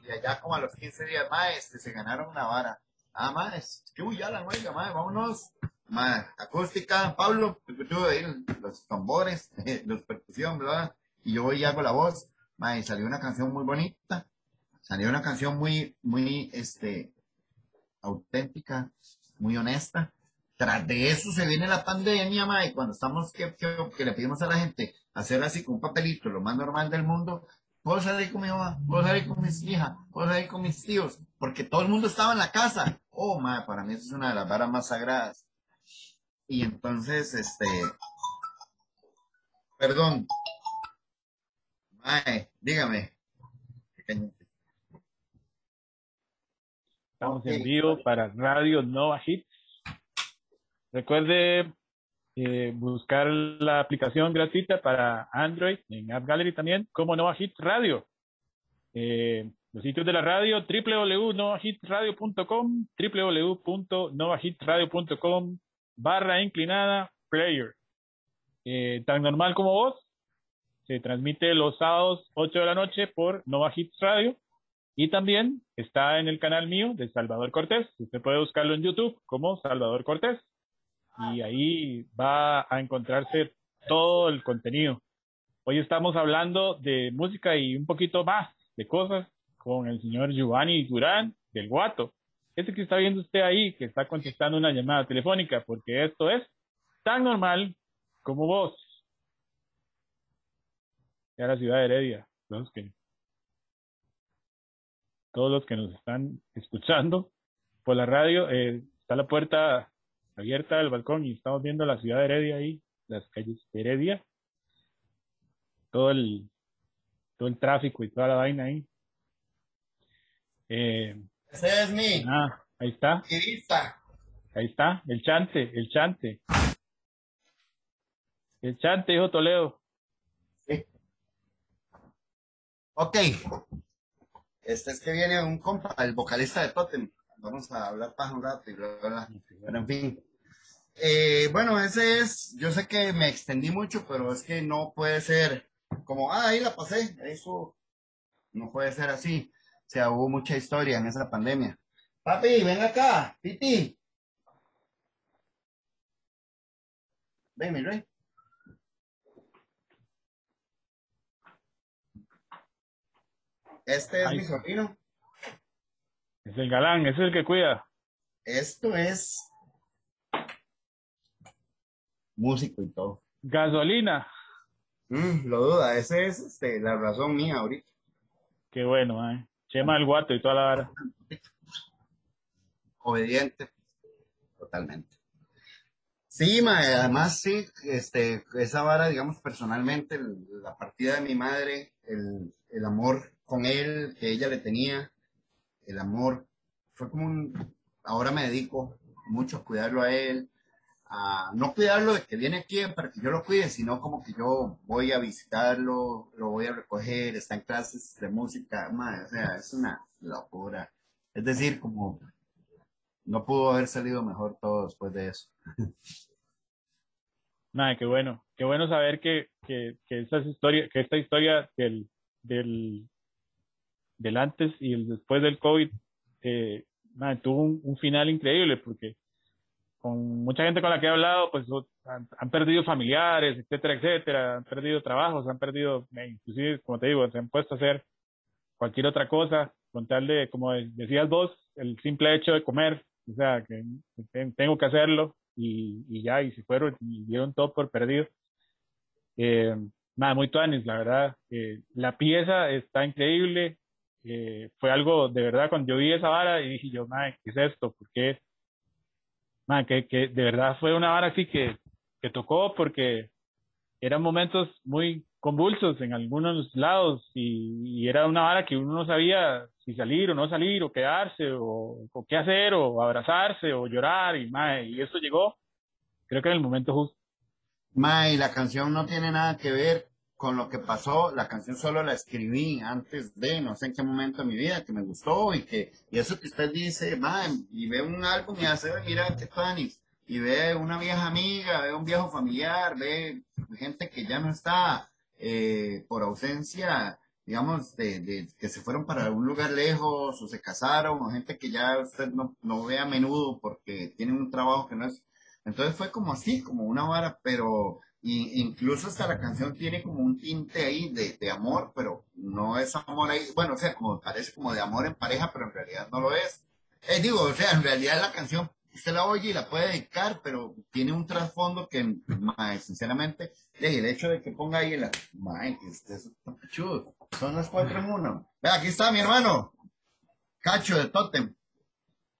Y allá como a los 15 días, este, se ganaron una vara. Ah, más, uy, ya la nueva, más, vámonos. Más, acústica, Pablo, los tambores, los percusión, ¿verdad? Y yo voy y hago la voz. Más, y salió una canción muy bonita. Salió una canción muy, muy, este, auténtica, muy honesta. Tras de eso se viene la pandemia, ma, y cuando estamos que, le pedimos a la gente hacer así con un papelito, lo más normal del mundo, puedo salir con mi mamá, puedo salir con mis hijas, puedo salir con mis tíos, porque todo el mundo estaba en la casa. Oh, ma, para mí eso es una de las varas más sagradas. Y entonces, este, perdón, mae, dígame, Estamos en vivo para Radio Nova Hits. Recuerde eh, buscar la aplicación gratuita para Android en App Gallery también, como Nova Hits Radio. Eh, los sitios de la radio, www.novahitsradio.com, www.novahitsradio.com, barra inclinada player. Eh, tan normal como vos, se transmite los sábados 8 de la noche por Nova Hits Radio y también está en el canal mío de Salvador Cortés. Usted puede buscarlo en YouTube como Salvador Cortés. Y ahí va a encontrarse todo el contenido. Hoy estamos hablando de música y un poquito más de cosas con el señor Giovanni Durán del Guato. Ese que está viendo usted ahí, que está contestando una llamada telefónica, porque esto es tan normal como vos. Y a la ciudad de Heredia, los que todos los que nos están escuchando por la radio. Eh, está la puerta abierta del balcón y estamos viendo la ciudad de Heredia ahí, las calles de Heredia. Todo el, todo el tráfico y toda la vaina ahí. Eh, Ese es mi. Ah, ahí está. Ahí está, el chante, el chante. El chante, hijo Toledo. Sí. Ok. Este es que viene un compa, el vocalista de Totem. Vamos a hablar para un rato y bla, bla, Pero en fin. Eh, bueno, ese es, yo sé que me extendí mucho, pero es que no puede ser como, ah, ahí la pasé. Eso no puede ser así. O sea, hubo mucha historia en esa pandemia. Papi, ven acá, Piti. Ven, mi rey. Este es Ay. mi sobrino. Es el galán, ese es el que cuida. Esto es músico y todo. Gasolina. Mm, lo duda, esa es este, la razón mía ahorita. Qué bueno, mae. Chema el guato y toda la vara. Obediente. Totalmente. Sí, ma, además sí, este, esa vara, digamos, personalmente, el- la partida de mi madre, el, el amor con él que ella le tenía, el amor, fue como un, ahora me dedico mucho a cuidarlo a él, a no cuidarlo de que viene aquí para que yo lo cuide, sino como que yo voy a visitarlo, lo voy a recoger, está en clases de música, ma, o sea, es una locura. Es decir, como no pudo haber salido mejor todo después de eso. Nada, qué bueno. Qué bueno saber que, que, que estas historias, que esta historia del, del, del antes y el después del COVID eh, tuvo un, final increíble porque con mucha gente con la que he hablado, pues han, perdido familiares, etcétera, etcétera, han perdido trabajos, han perdido, eh, inclusive, como te digo, se han puesto a hacer cualquier otra cosa, con tal de, como decías vos, el simple hecho de comer, o sea, que te- tengo que hacerlo y, ya, y se fueron y dieron todo por perdido. Eh, nada, muy tuanis, la verdad. Eh, la pieza está increíble. Eh, fue algo, de verdad, cuando yo vi esa vara y dije yo, madre, ¿qué es esto? ¿Por qué? Madre, que, que de verdad fue una vara así que, que tocó porque eran momentos muy convulsos en algunos lados y, y era una vara que uno no sabía si salir o no salir o quedarse o, o qué hacer o abrazarse o llorar y, mae, y eso llegó creo que en el momento justo. Ma, y la canción no tiene nada que ver con lo que pasó, la canción solo la escribí antes de, no sé en qué momento de mi vida, que me gustó y que, y eso que usted dice, y ve un álbum y hace, mira qué tanis, y ve una vieja amiga, ve un viejo familiar, ve gente que ya no está eh, por ausencia, digamos, de, de que se fueron para algún lugar lejos o se casaron, o gente que ya usted no, no ve a menudo porque tienen un trabajo que no es entonces fue como así, como una vara, pero y, incluso hasta la canción tiene como un tinte ahí de, de amor, pero no es amor ahí, bueno, o sea, como parece como de amor en pareja, pero en realidad no lo es. Eh, digo, o sea, en realidad la canción usted la oye y la puede dedicar, pero tiene un trasfondo que, mae, sinceramente, eh, el hecho de que ponga ahí la, mae, que usted es cachudo. son las cuatro en uno. Vea, aquí está mi hermano, Cacho de Totem.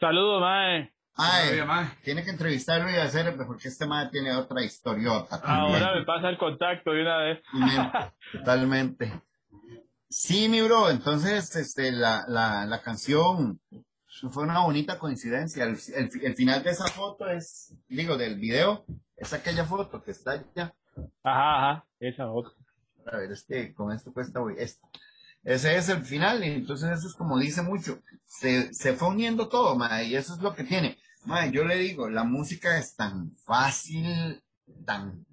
Saludos, mae. Ay, Todavía más. tiene que entrevistarlo y hacer, porque este man tiene otra historiota. también. Ahora me pasa el contacto de una vez. Totalmente. Sí, mi bro, entonces este, la, la, la canción fue una bonita coincidencia. El, el, el final de esa foto es, digo, del video, es aquella foto que está allá. Ajá, ajá, esa otra. A ver, es que con esto cuesta, güey, esto. Ese es el final, y entonces eso es como dice mucho. Se, se fue uniendo todo, ma, y eso es lo que tiene. Ma, yo le digo, la música es tan fácil, tan...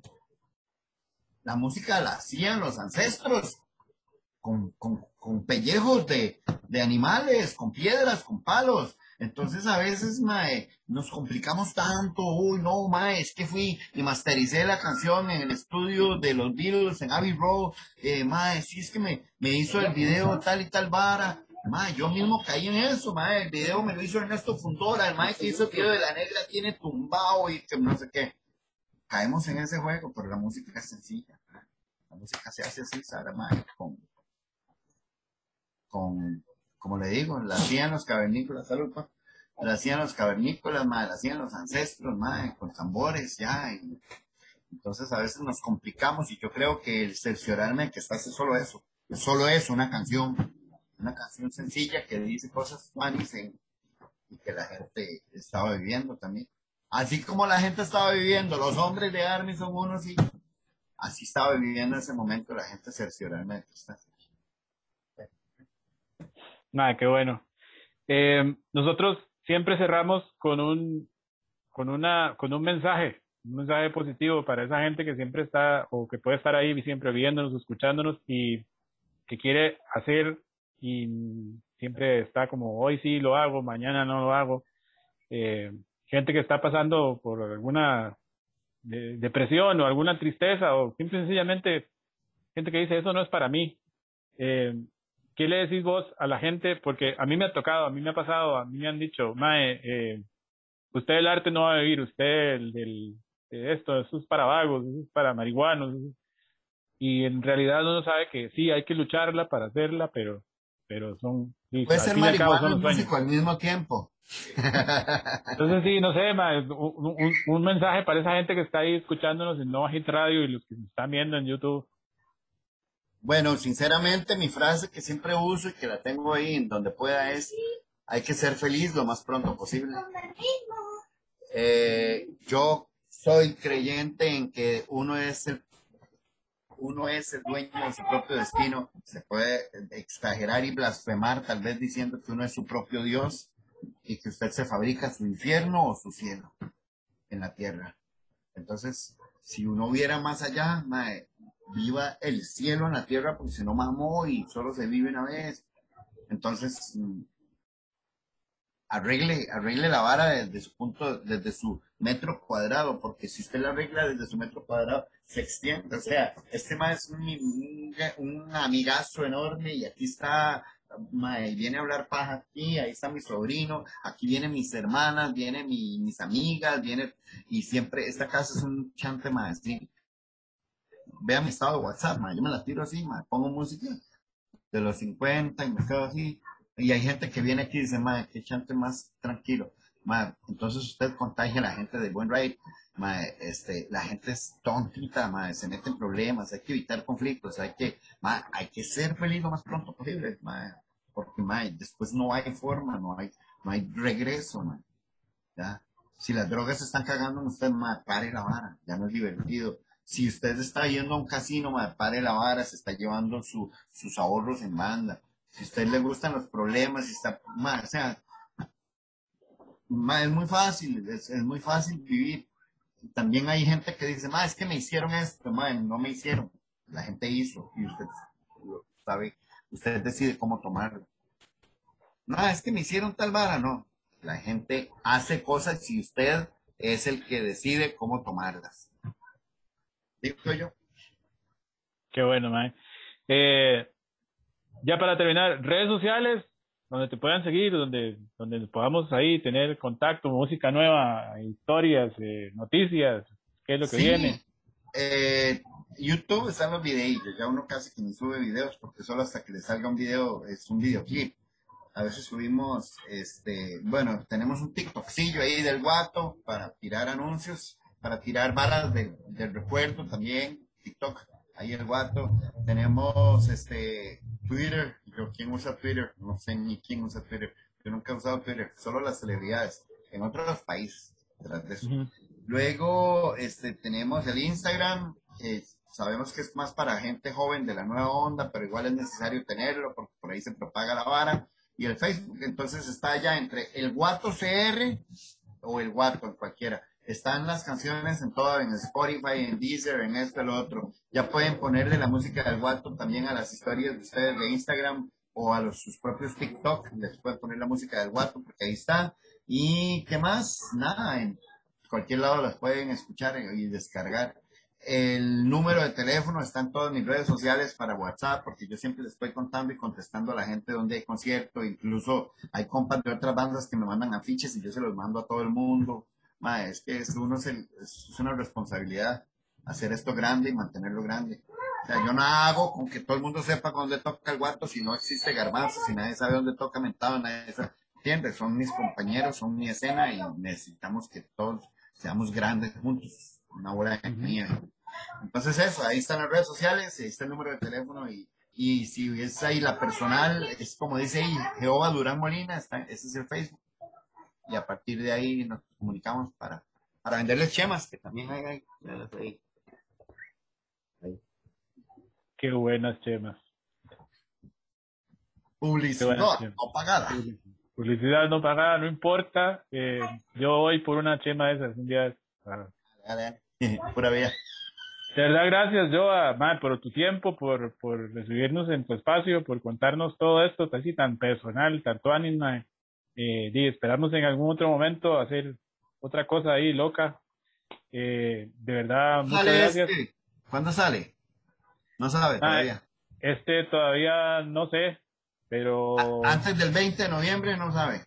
La música la hacían los ancestros con, con, con pellejos de, de animales, con piedras, con palos. Entonces a veces, mae, nos complicamos tanto. Uy, no, mae, es que fui y mastericé la canción en el estudio de los Beatles en Abbey Road. Eh, mae, sí, es que me, me hizo el video tal y tal vara. Yo mismo caí en eso, mae. El video me lo hizo Ernesto Fundora. El mae que hizo el video de la negra tiene tumbado y que no sé qué. Caemos en ese juego, pero la música es sencilla. La música se hace así, Sara, mae, con, con, como le digo, la hacían los cavernícolas, salud, pa. la hacían los cavernícolas, mae, la hacían los ancestros, mae, con tambores, ya. y- entonces a veces nos complicamos y yo creo que el cerciorarme que está hace solo eso, solo es una canción, una canción sencilla que dice cosas funny en- y que la gente estaba viviendo también. Así como la gente estaba viviendo, los hombres de Army son unos y así estaba viviendo en ese momento la gente cerciorarme de está. Nada, qué bueno. Eh, nosotros siempre cerramos con un, con una, con un mensaje, un mensaje positivo para esa gente que siempre está o que puede estar ahí siempre viéndonos, escuchándonos y que quiere hacer y siempre está como hoy sí lo hago, mañana no lo hago. Eh, gente que está pasando por alguna depresión o alguna tristeza o simple sencillamente gente que dice eso no es para mí. Eh, ¿Qué le decís vos a la gente? Porque a mí me ha tocado, a mí me ha pasado, a mí me han dicho, Mae, eh, usted el arte no va a vivir, usted el, esto, eso es para vagos, eso es para marihuanos. Y en realidad uno sabe que sí, hay que lucharla para hacerla, pero, pero son... Puede ser marihuana y músico al mismo tiempo. Entonces sí, no sé, un, un, mensaje para esa gente que está ahí escuchándonos en Nova Hit Radio y los que nos están viendo en YouTube. Bueno, sinceramente mi frase que siempre uso y que la tengo ahí en donde pueda es, hay que ser feliz lo más pronto posible. Eh, yo soy creyente en que uno es el uno es el dueño de su propio destino. Se puede exagerar y blasfemar, tal vez diciendo que uno es su propio Dios y que usted se fabrica su infierno o su cielo en la tierra. Entonces, si uno viera más allá, viva el cielo en la tierra, porque si no mamó y solo se vive una vez. Entonces, mm, arregle, arregle la vara desde su punto, desde su metro cuadrado, porque si usted la arregla desde su metro cuadrado, se extiende. O sea, este más es un, un, amigazo enorme y aquí está, viene a hablar paja aquí, ahí está mi sobrino, aquí vienen mis hermanas, vienen mis amigas, viene, y siempre, esta casa es un chante ¿sí? Vea mi estado de WhatsApp, yo me la tiro así, pongo música de los 50 y me quedo así, y hay gente que viene aquí y dice, madre, que chante más tranquilo. Madre, entonces usted contagia a la gente de buen rate. Madre, este, la gente es tontita, madre, se mete en problemas, hay que evitar conflictos, hay que, hay que ser feliz lo más pronto posible, madre, porque madre, después no hay forma, no hay, no hay regreso, madre, ¿ya? Si las drogas se están cagando en usted, madre, pare la vara, ya no es divertido. Si usted está yendo a un casino, madre, pare la vara, se está llevando su, sus ahorros en banda si a usted le gustan los problemas, está, o sea, es muy fácil, es, muy fácil vivir. También hay gente que dice, es que me hicieron esto, no me hicieron. La gente hizo y usted sabe, usted decide cómo tomarlo. No, es que me hicieron tal vara, no. La gente hace cosas y usted es el que decide cómo tomarlas. Digo yo. Qué bueno, man. Eh, ya para terminar, redes sociales donde te puedan seguir, donde, donde podamos ahí tener contacto, música nueva, historias, eh, noticias, qué es lo que viene. Eh, YouTube están los videos, ya uno casi que ni sube videos porque solo hasta que le salga un video es un videoclip. A veces subimos, este, bueno, tenemos un TikTokcillo ahí del guato para tirar anuncios, para tirar balas de, del recuerdo también, TikTok ahí el guato. Tenemos este Twitter. Yo, ¿quién usa Twitter? No sé ni quién usa Twitter. Yo nunca he usado Twitter, solo las celebridades en otros países. Luego este, tenemos el Instagram. sabemos que es más para gente joven de la nueva onda, pero igual es necesario tenerlo porque por ahí se propaga la vara. Y el Facebook, entonces está allá entre el Guato CR o el Guato, cualquiera. Están las canciones en todo, en Spotify, en Deezer, en esto, el otro. Ya pueden ponerle la música del Guato también a las historias de ustedes de Instagram o a los, sus propios TikTok. Les pueden poner la música del Guato porque ahí está. ¿Y qué más? Nada, en cualquier lado las pueden escuchar y descargar. El número de teléfono está en todas mis redes sociales para WhatsApp, porque yo siempre les estoy contando y contestando a la gente donde hay concierto. Incluso hay compas de otras bandas que me mandan afiches y yo se los mando a todo el mundo es que es, uno es, una responsabilidad hacer esto grande y mantenerlo grande. O sea, yo no hago con que todo el mundo sepa dónde toca el guato si no existe garbanzo, si nadie sabe dónde toca mentado, nadie sabe. ¿Entiendes? Son mis compañeros, son mi escena y necesitamos que todos seamos grandes juntos. Una buena mía. Entonces eso, ahí están las redes sociales, ahí está el número de teléfono y, y si es ahí la personal, es como dice ahí, Jehová Durán Molina, está, ese es el Facebook y a partir de ahí nos comunicamos para, para venderles chemas, que también hay, ahí. Qué buenas chemas. Publicidad no pagada. Publicidad no pagada, no importa. Eh, yo voy por una chema de esas un día. Pura vida. De verdad, gracias, Joa, por tu tiempo, por, por recibirnos en tu espacio, por contarnos todo esto así tan personal, tanto ánima eh, esperamos en algún otro momento hacer otra cosa ahí loca. Eh, de verdad, muchas ¿Sale gracias. este? ¿Cuándo sale? No sabe Ah, todavía. Este todavía no sé, pero Antes del 20 de noviembre no sabe.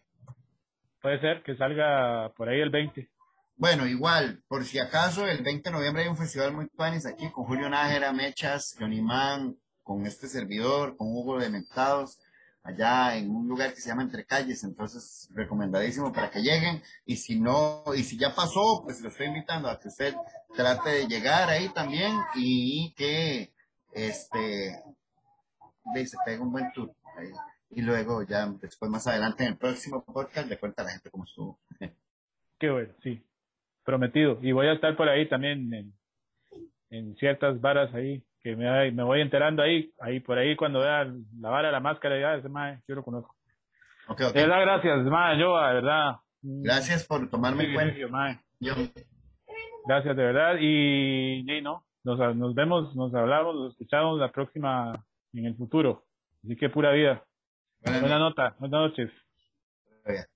puede ser que salga por ahí el 20. Bueno, igual, por si acaso, el 20 de noviembre hay un festival muy tuanis aquí con Julio Nájera, Mechas, Johnny Man, con este servidor, con Hugo de Mentados, allá en un lugar que se llama Entre Calles, entonces recomendadísimo para que lleguen. Y si no, y si ya pasó, pues lo estoy invitando a que usted trate de llegar ahí también y que este se pegue un buen tour. ahí. Y luego ya después más adelante en el próximo podcast le cuenta a la gente cómo estuvo. Qué bueno, sí. Prometido. Y voy a estar por ahí también en, en ciertas varas ahí, que me, me voy enterando ahí, ahí por ahí cuando vea la vara, la máscara, ya ese mae, yo lo conozco. Ok, ok. De verdad, gracias, mae, yo, de verdad. Un Gracias por tomarme en cuenta. mae. Yo, Gracias, de verdad. Y, y no, nos, nos vemos, nos hablamos, nos escuchamos la próxima en el futuro. Así que pura vida. buenas Buena nota, buenas noches. noches.